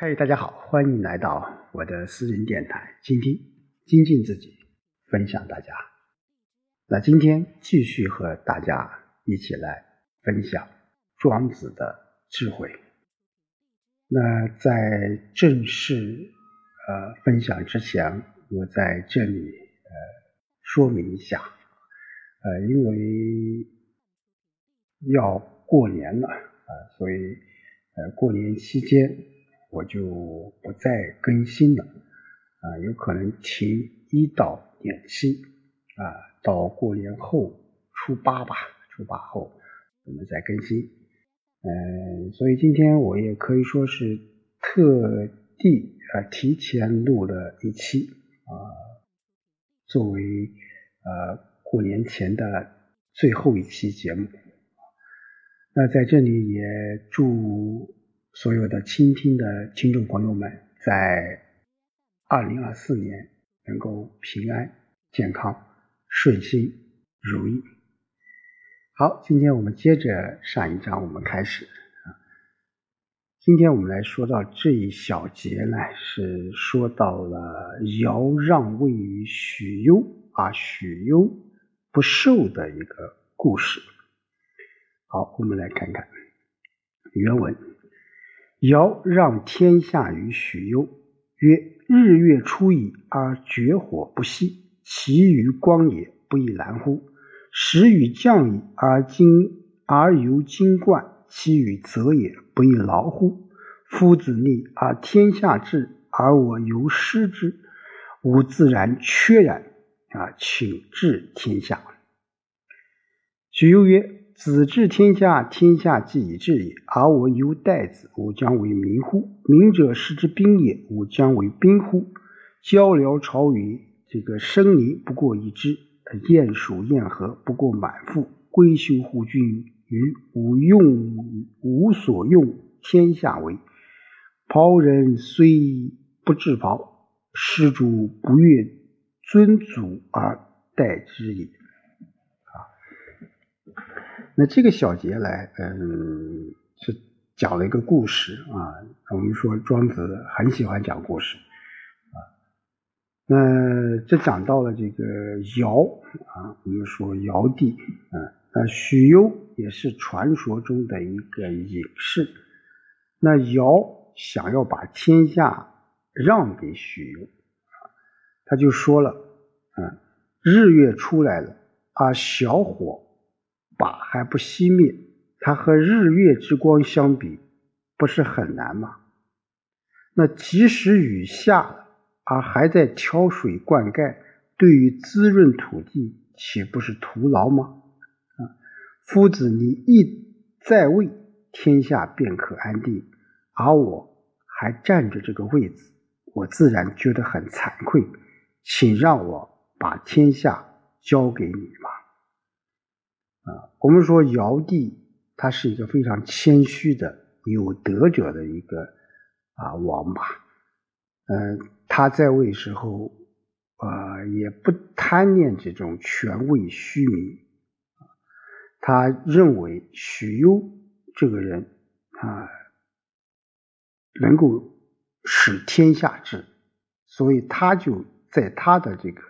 嗨，大家好，欢迎来到我的私人电台，倾听、精进自己，分享大家。那今天继续和大家一起来分享庄子的智慧。那在正式呃分享之前，我在这里呃说明一下，呃，因为要过年了啊，所以呃过年期间。我就不再更新了啊，有可能停一到两期啊，到过年后初八吧，初八后我们再更新。嗯，所以今天我也可以说是特地啊提前录了一期啊，作为呃过年前的最后一期节目。那在这里也祝。所有的倾听的听众朋友们，在二零二四年能够平安、健康、顺心如意。好，今天我们接着上一章，我们开始啊。今天我们来说到这一小节呢，是说到了尧让位于许攸啊，许攸不受的一个故事。好，我们来看看原文。尧让天下于许攸，曰：“日月出矣，而绝火不息，其于光也不亦然乎？时雨降矣，而今而犹金冠，其于泽也不亦劳乎？夫子立而天下治，而我犹失之，吾自然缺然啊！请治天下。”许攸曰。子治天下，天下既已治也。而我犹待子，吾将为民乎？民者，失之兵也，吾将为兵乎？交辽朝宇，这个生灵不过一之；鼹鼠燕和不过满腹。归休乎君于吾用无所用，天下为。袍人虽不至袍，施主不悦尊祖而待之也。那这个小节来，嗯，是讲了一个故事啊。我们说庄子很喜欢讲故事啊。那这讲到了这个尧啊，我们说尧帝啊，那许攸也是传说中的一个隐士。那尧想要把天下让给许攸啊，他就说了，嗯，日月出来了啊，小火。把还不熄灭，它和日月之光相比，不是很难吗？那即使雨下了，而还在挑水灌溉，对于滋润土地，岂不是徒劳吗？啊，夫子你一在位，天下便可安定，而我还占着这个位子，我自然觉得很惭愧，请让我把天下交给你吧。啊，我们说尧帝他是一个非常谦虚的、有德者的一个啊王吧。嗯，他在位时候啊，也不贪念这种权位虚名。他认为许攸这个人啊，能够使天下治，所以他就在他的这个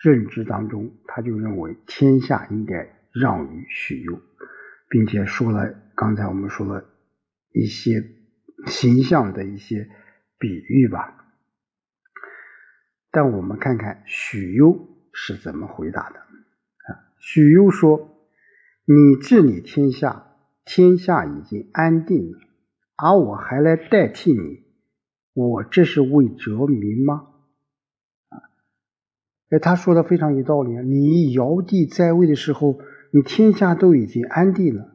认知当中，他就认为天下应该。让于许攸，并且说了刚才我们说了一些形象的一些比喻吧。但我们看看许攸是怎么回答的啊？许攸说：“你治理天下，天下已经安定了，而我还来代替你，我这是为哲民吗？”啊，哎，他说的非常有道理啊！你尧帝在位的时候。你天下都已经安定了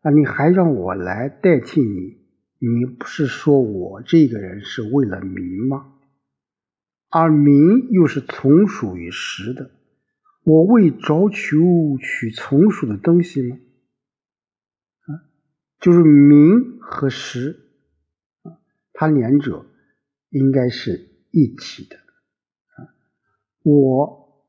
啊，你还让我来代替你？你不是说我这个人是为了民吗？而民又是从属于实的，我为着求取从属的东西吗？啊，就是民和实啊，它两者应该是一体的啊。我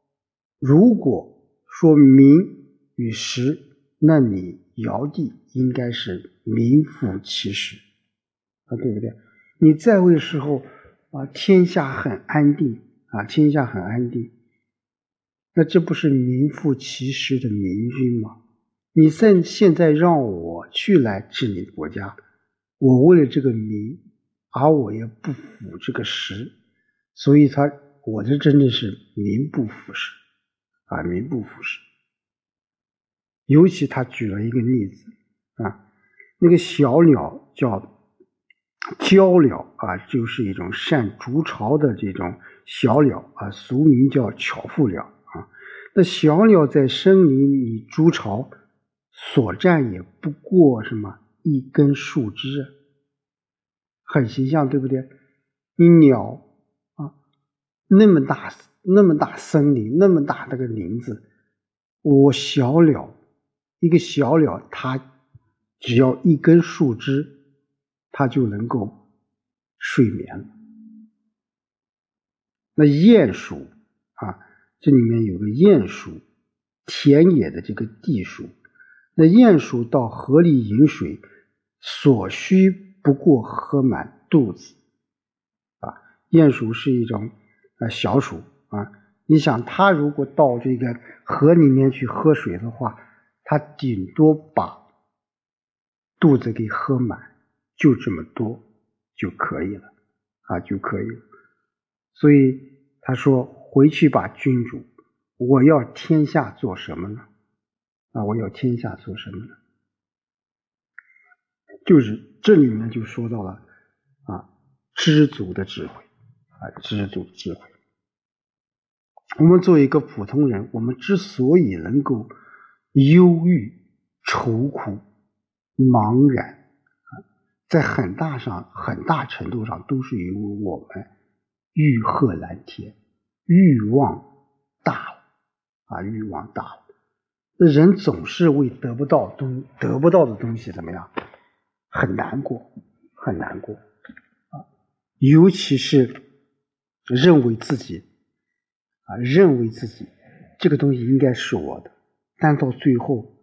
如果说民。与时，那你尧帝应该是名副其实啊，对不对？你在位时候啊，天下很安定啊，天下很安定，那这不是名副其实的明君吗？你现现在让我去来治理国家，我为了这个名，而我也不服这个实，所以他我这真的是名不副实啊，名不副实。尤其他举了一个例子啊，那个小鸟叫鹪鸟啊，就是一种善筑巢的这种小鸟啊，俗名叫巧妇鸟啊。那小鸟在森林里筑巢。所占也不过什么一根树枝，很形象，对不对？你鸟啊，那么大那么大森林，那么大那个林子，我小鸟一个小鸟，它只要一根树枝，它就能够睡眠了。那鼹鼠啊，这里面有个鼹鼠，田野的这个地鼠。那鼹鼠到河里饮水，所需不过喝满肚子，啊，鼹鼠是一种啊小鼠啊。你想，它如果到这个河里面去喝水的话，他顶多把肚子给喝满，就这么多就可以了啊，就可以了。所以他说：“回去吧，君主，我要天下做什么呢？”啊！我要天下做什么呢？就是这里面就说到了啊，知足的智慧啊，知足智慧。我们作为一个普通人，我们之所以能够忧郁、愁苦、茫然，在很大上、很大程度上，都是由于我们欲壑难填，欲望大了啊，欲望大了。人总是为得不到东得不到的东西怎么样，很难过，很难过啊！尤其是认为自己啊，认为自己这个东西应该是我的，但到最后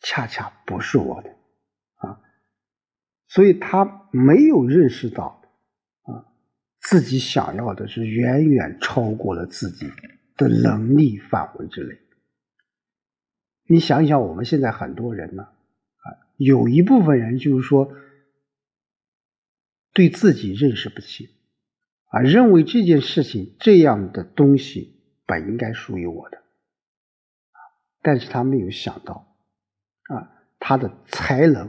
恰恰不是我的啊，所以他没有认识到啊，自己想要的是远远超过了自己的能力范围之内。你想想，我们现在很多人呢，啊，有一部分人就是说，对自己认识不清，啊，认为这件事情这样的东西本应该属于我的，但是他没有想到，啊，他的才能，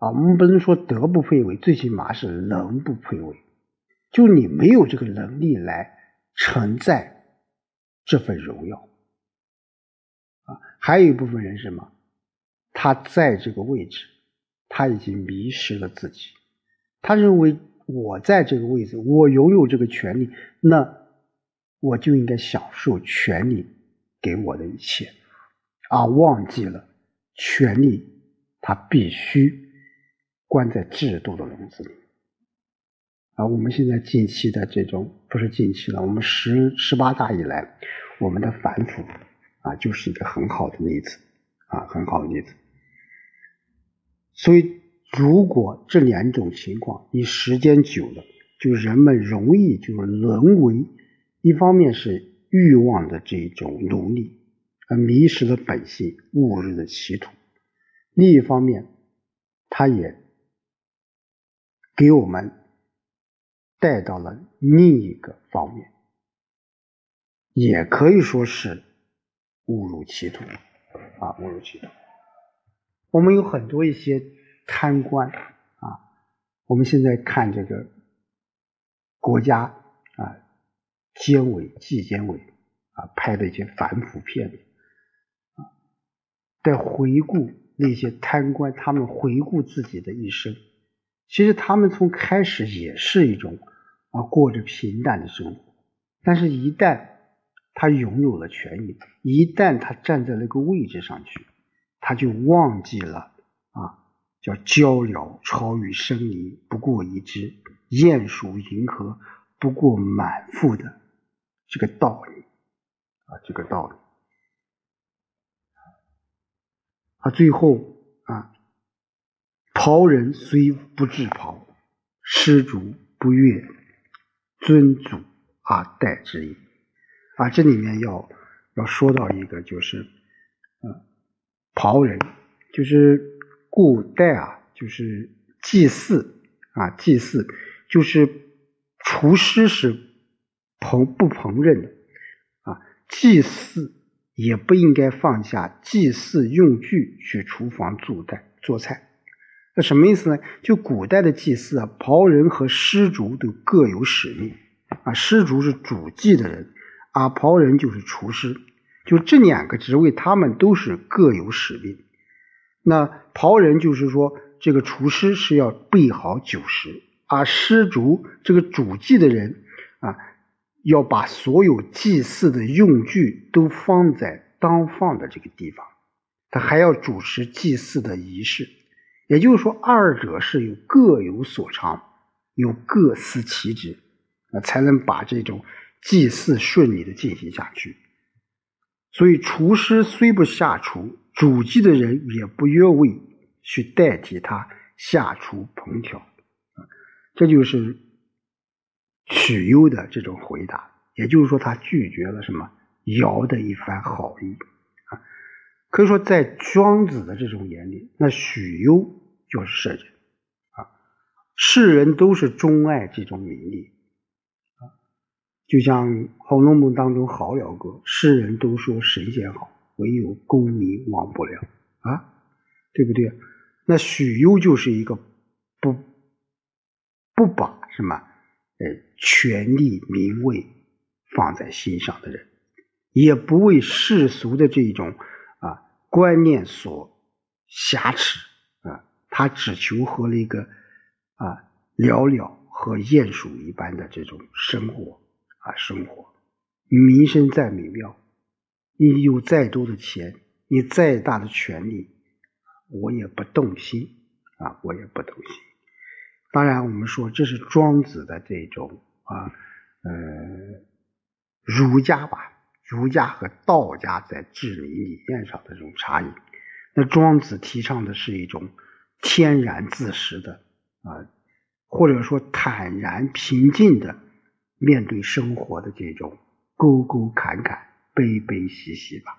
啊，我们不能说德不配位，最起码是能不配位，就你没有这个能力来承载这份荣耀。啊，还有一部分人是什么？他在这个位置，他已经迷失了自己。他认为我在这个位置，我拥有这个权利，那我就应该享受权利给我的一切，而忘记了权利，它必须关在制度的笼子里。啊，我们现在近期的这种不是近期了，我们十十八大以来，我们的反腐。啊，就是一个很好的例子，啊，很好的例子。所以，如果这两种情况你时间久了，就人们容易就是沦为，一方面是欲望的这种奴隶，而迷失了本性，误入了歧途；另一方面，他也给我们带到了另一个方面，也可以说是。误入歧途啊！误入歧途。我们有很多一些贪官啊，我们现在看这个国家啊，监委、纪监委啊拍的一些反腐片子，在回顾那些贪官，他们回顾自己的一生，其实他们从开始也是一种啊过着平淡的生活，但是一旦他拥有了权益，一旦他站在那个位置上去，他就忘记了啊，叫鹪鸟巢于深林不过一枝，鼹鼠迎合不过满腹的这个道理。啊，这个道理。他最后啊，袍人虽不制袍，失主不悦，尊祖而代之矣。啊，这里面要要说到一个，就是，呃，庖人，就是古代啊，就是祭祀啊，祭祀就是厨师是烹不烹饪的啊，祭祀也不应该放下祭祀用具去厨房做菜做菜。那什么意思呢？就古代的祭祀啊，庖人和施主都各有使命啊，施主是主祭的人。啊，庖人就是厨师，就这两个职位，他们都是各有使命。那庖人就是说，这个厨师是要备好酒食，而施主这个主祭的人啊，要把所有祭祀的用具都放在当放的这个地方，他还要主持祭祀的仪式。也就是说，二者是有各有所长，有各司其职，啊，才能把这种。祭祀顺利的进行下去，所以厨师虽不下厨，主祭的人也不越位去代替他下厨烹调，这就是许攸的这种回答。也就是说，他拒绝了什么尧的一番好意啊。可以说，在庄子的这种眼里，那许攸就是圣人啊，世人都是钟爱这种名利啊。就像《红楼梦》当中好了歌，世人都说神仙好，唯有功名忘不了啊，对不对？那许攸就是一个不不把什么呃权力名位放在心上的人，也不为世俗的这种啊观念所挟持啊，他只求和那个啊寥寥和鼹鼠一般的这种生活。啊，生活，你名声再美妙，你有再多的钱，你再大的权利，我也不动心啊，我也不动心。当然，我们说这是庄子的这种啊，呃，儒家吧，儒家和道家在治理理念上的这种差异。那庄子提倡的是一种天然自食的啊，或者说坦然平静的。面对生活的这种沟沟坎坎、悲悲喜喜吧，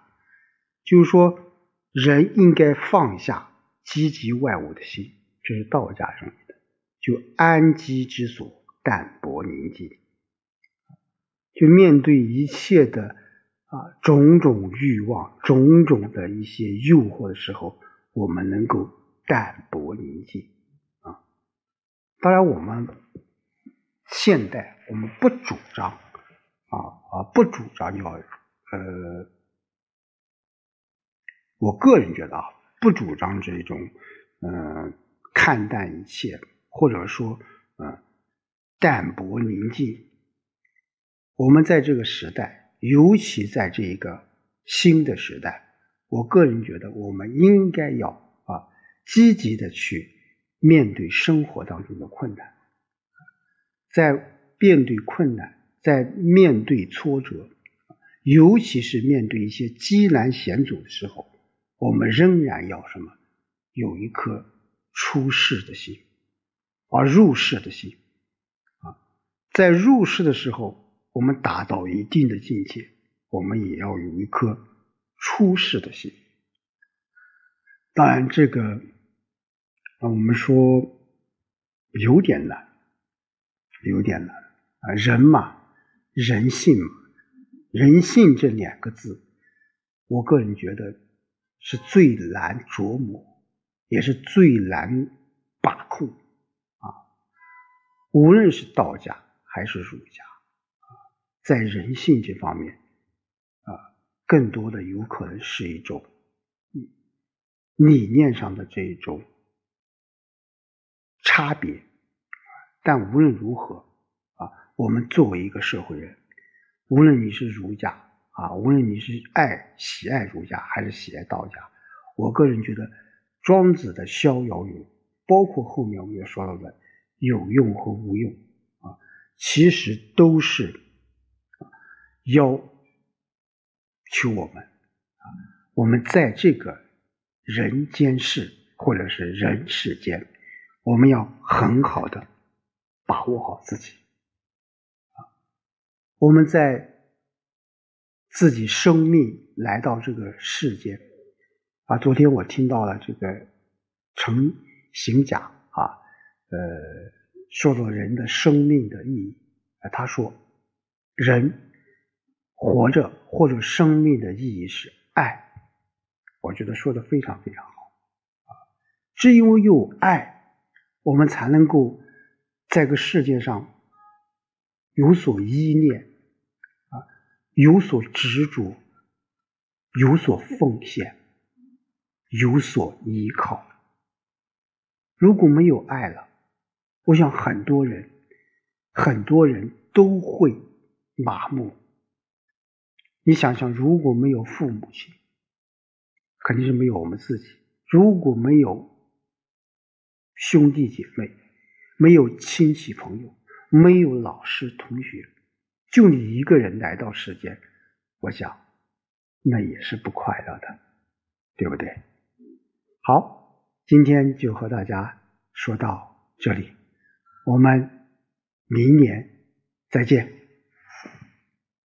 就是说，人应该放下积极外物的心，这是道家认为，就安居之所，淡泊宁静，就面对一切的啊种种欲望、种种的一些诱惑的时候，我们能够淡泊宁静啊。当然，我们。现代我们不主张啊啊，不主张要呃，我个人觉得啊，不主张这种嗯看淡一切，或者说嗯淡泊宁静。我们在这个时代，尤其在这一个新的时代，我个人觉得我们应该要啊积极的去面对生活当中的困难。在面对困难，在面对挫折，尤其是面对一些艰难险阻的时候，我们仍然要什么？有一颗出世的心，而入世的心啊，在入世的时候，我们达到一定的境界，我们也要有一颗出世的心。当然，这个啊，我们说有点难。有点难啊，人嘛，人性嘛，人性这两个字，我个人觉得是最难琢磨，也是最难把控。无论是道家还是儒家，在人性这方面啊，更多的有可能是一种理念上的这一种差别。但无论如何，啊，我们作为一个社会人，无论你是儒家啊，无论你是爱喜爱儒家还是喜爱道家，我个人觉得庄子的逍遥游，包括后面我们也说到的有用和无用啊，其实都是啊要求我们啊，我们在这个人间世或者是人世间，我们要很好的。把握好自己。啊，我们在自己生命来到这个世间，啊，昨天我听到了这个成行甲啊，呃，说说人的生命的意义。啊，他说，人活着或者生命的意义是爱。我觉得说的非常非常好啊！只有有爱，我们才能够在个世界上有所依恋啊，有所执着，有所奉献，有所依靠。如果没有爱了，我想很多人很多人都会麻木。你想想，如果没有父母亲，肯定是没有我们自己。如果没有兄弟姐妹，没有亲戚朋友，没有老师同学，就你一个人来到世间，我想那也是不快乐的，对不对？好，今天就和大家说到这里，我们明年再见。